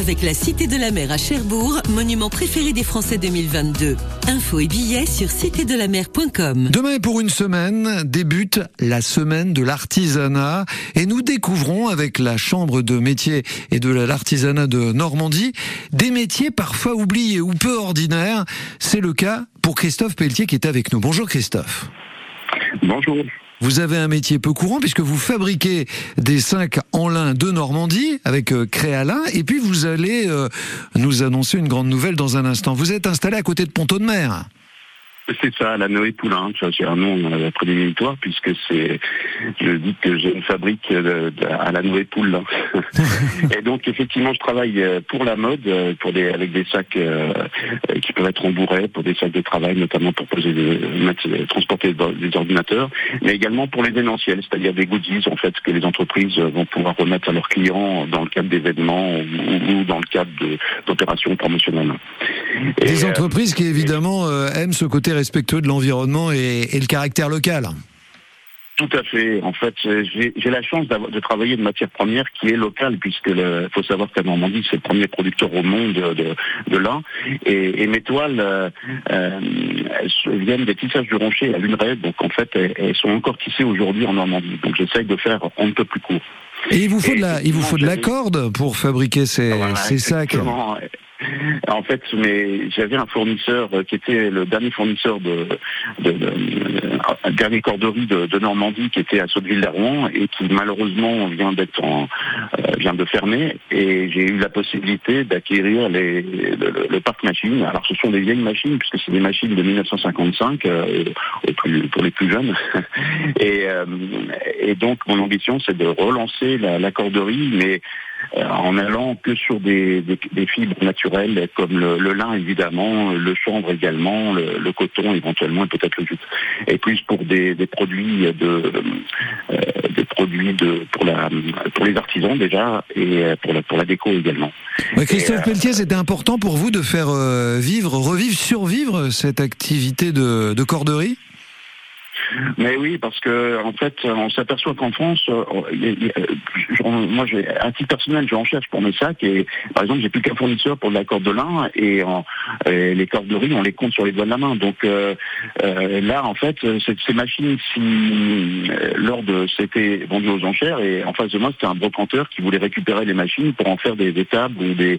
avec la Cité de la Mer à Cherbourg, monument préféré des Français 2022. Infos et billets sur citédelamer.com. Demain, pour une semaine, débute la semaine de l'artisanat et nous découvrons avec la Chambre de métiers et de l'artisanat de Normandie des métiers parfois oubliés ou peu ordinaires. C'est le cas pour Christophe Pelletier qui est avec nous. Bonjour Christophe. Bonjour. Vous avez un métier peu courant puisque vous fabriquez des sacs en lin de Normandie avec euh, Créalin et puis vous allez euh, nous annoncer une grande nouvelle dans un instant. Vous êtes installé à côté de Ponto de Mer. C'est ça, la Noé Poulain. Ça, c'est un nom euh, puisque c'est, je dis que j'ai une fabrique de- à la Noé Poulain. et donc, effectivement, je travaille euh, pour la mode, euh, pour des, avec des sacs euh, euh, qui peuvent être embourrés, pour des sacs de travail, notamment pour poser des, euh, transporter des ordinateurs, mais également pour l'événementiel, c'est-à-dire des goodies, en fait, que les entreprises euh, vont pouvoir remettre à leurs clients dans le cadre d'événements ou, ou dans le cadre de- d'opérations promotionnelles. Et, Des euh, entreprises qui évidemment euh, aiment ce côté respectueux de l'environnement et, et le caractère local. Tout à fait. En fait, j'ai la chance de travailler de matière première qui est locale, puisque il faut savoir qu'à Normandie, c'est le premier producteur au monde de, de, de lin. Et, et mes toiles, euh, euh, viennent des tissages du Rocher à Luneray, donc en fait, elles, elles sont encore tissées aujourd'hui en Normandie. Donc j'essaye de faire un peu plus court. Et il vous faut Et de la, il vous faut de la corde pour fabriquer ces, Voilà, ces sacs. En fait, mais j'avais un fournisseur euh, qui était le dernier fournisseur de, de, de- euh, dernier corderie de, Normandie, qui était à Sotteville-d'Arrouen et qui malheureusement vient d'être euh, vient de fermer. Et j'ai eu la possibilité d'acquérir le, parc machine. Alors, ce sont des vieilles machines puisque c'est des machines de 1955 euh, au plus- pour les plus jeunes. et, donc, mon ambition, c'est de relancer la, la corderie, mais en allant que sur des, des- des fibres naturelles comme le, le lin évidemment, le chanvre également, le, le coton éventuellement et peut-être le jute. Et plus pour des, des produits de euh, des produits de pour la pour les artisans déjà et euh, pour la pour la déco également. Ouais, Christophe Et, euh, Pelletier, c'était important pour vous de faire euh, vivre, revivre, survivre cette activité de, de corderie? Mais oui, parce que en fait, on s'aperçoit qu'en France, euh, j'en- moi, j'ai à titre personnel, j'en cherche pour mes sacs et par exemple, j'ai plus qu'un fournisseur pour de la corde de lin et, en- et les corderies, on les compte sur les doigts de la main. Donc euh, euh, là, en fait, ces machines, si euh, lors de c'était vendu aux enchères et en face de moi, c'était un brocanteur qui voulait récupérer les machines pour en faire des, des tables ou des,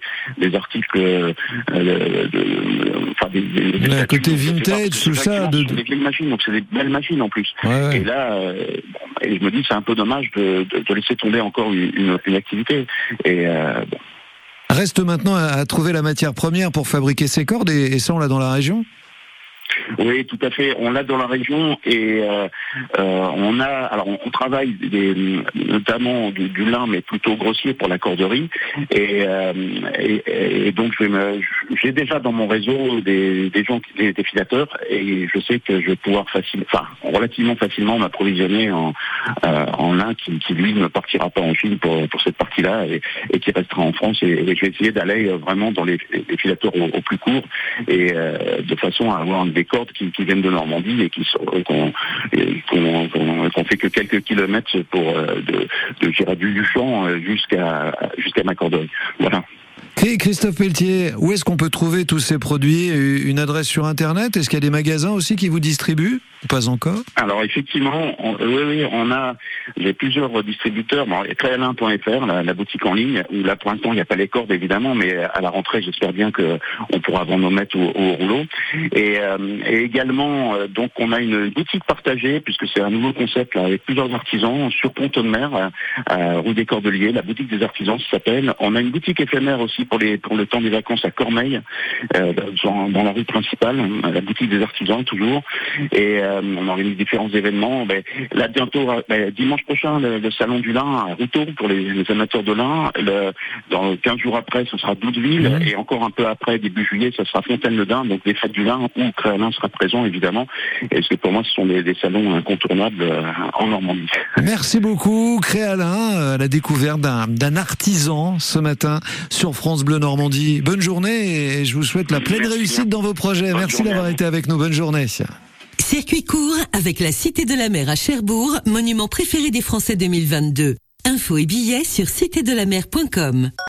articles, euh, de- de- enfin des, côté vintage, tout ça, de- des vieilles machines, donc c'est des belles machines en plus. Ouais, ouais. Et là, euh, et je me dis c'est un peu dommage de, de- de laisser tomber encore une, une- une activité. Et euh, bon, Reste maintenant à, à trouver la matière première pour fabriquer ces cordes et, et ça on l'a dans la région oui, tout à fait. On l'a dans la région et euh, euh, on a, alors on, on travaille des, notamment du, du lin, mais plutôt grossier pour la corderie. Et, euh, et, et donc je vais me, j'ai déjà dans mon réseau des, des gens, qui- des, des filateurs, et je sais que je vais pouvoir facilement, enfin relativement facilement m'approvisionner en, euh, en lin qui, lui ne partira pas en Chine pour, pour cette partie-là et, qui restera en France. Et, je vais essayer d'aller euh, vraiment dans les, filateurs au, plus court et euh, de façon à avoir des cordes qui, viennent de Normandie et qui qu'on qu'on fait que quelques kilomètres pour de, de du Champ jusqu'à jusqu'à ma corderie. Voilà. Christophe Pelletier, où est-ce qu'on peut trouver tous ces produits Une adresse sur Internet? Est-ce qu'il y a des magasins aussi qui vous distribuent Pas encore? Alors effectivement, on, oui, oui, on a j'ai plusieurs distributeurs. Bon, la, la boutique en ligne, où là pour l'instant il n'y a pas les cordes évidemment, mais à la rentrée j'espère bien que on pourra vendre nos mètres au, au rouleau. Et, euh, et également, euh, donc on a une boutique partagée puisque c'est un nouveau concept là, avec plusieurs artisans sur Ponton de Mer, à, à rue des Cordeliers, la boutique des artisans ça s'appelle. On a une boutique éphémère aussi pour les pour le temps des vacances à Cormeil, euh, dans, dans la rue principale, la boutique des artisans toujours. Et euh, on organise différents événements. Ben, là bientôt, ben, dimanche prochain, le, le salon du lin à Routot pour les, les amateurs de lin. Le, dans 15 jours après, ce sera Doudeville. Mhm. Et encore un peu après, début juillet, ce sera Fontaine-le-Dain. Donc les fêtes du lin où Créalin sera présent évidemment. Et que pour moi, ce sont des, des salons incontournables euh, en Normandie. Merci beaucoup, Créalin, euh, à la découverte d'un d'un artisan ce matin sur France Bleu Normandie. Bonne journée et je vous souhaite la pleine Merci réussite bien. dans vos projets. Bonne Merci journée d'avoir été avec nous. Bonne journée. Circuit court avec la Cité de la Mer à Cherbourg, monument préféré des Français 2022. Infos et billets sur citédelamer.com.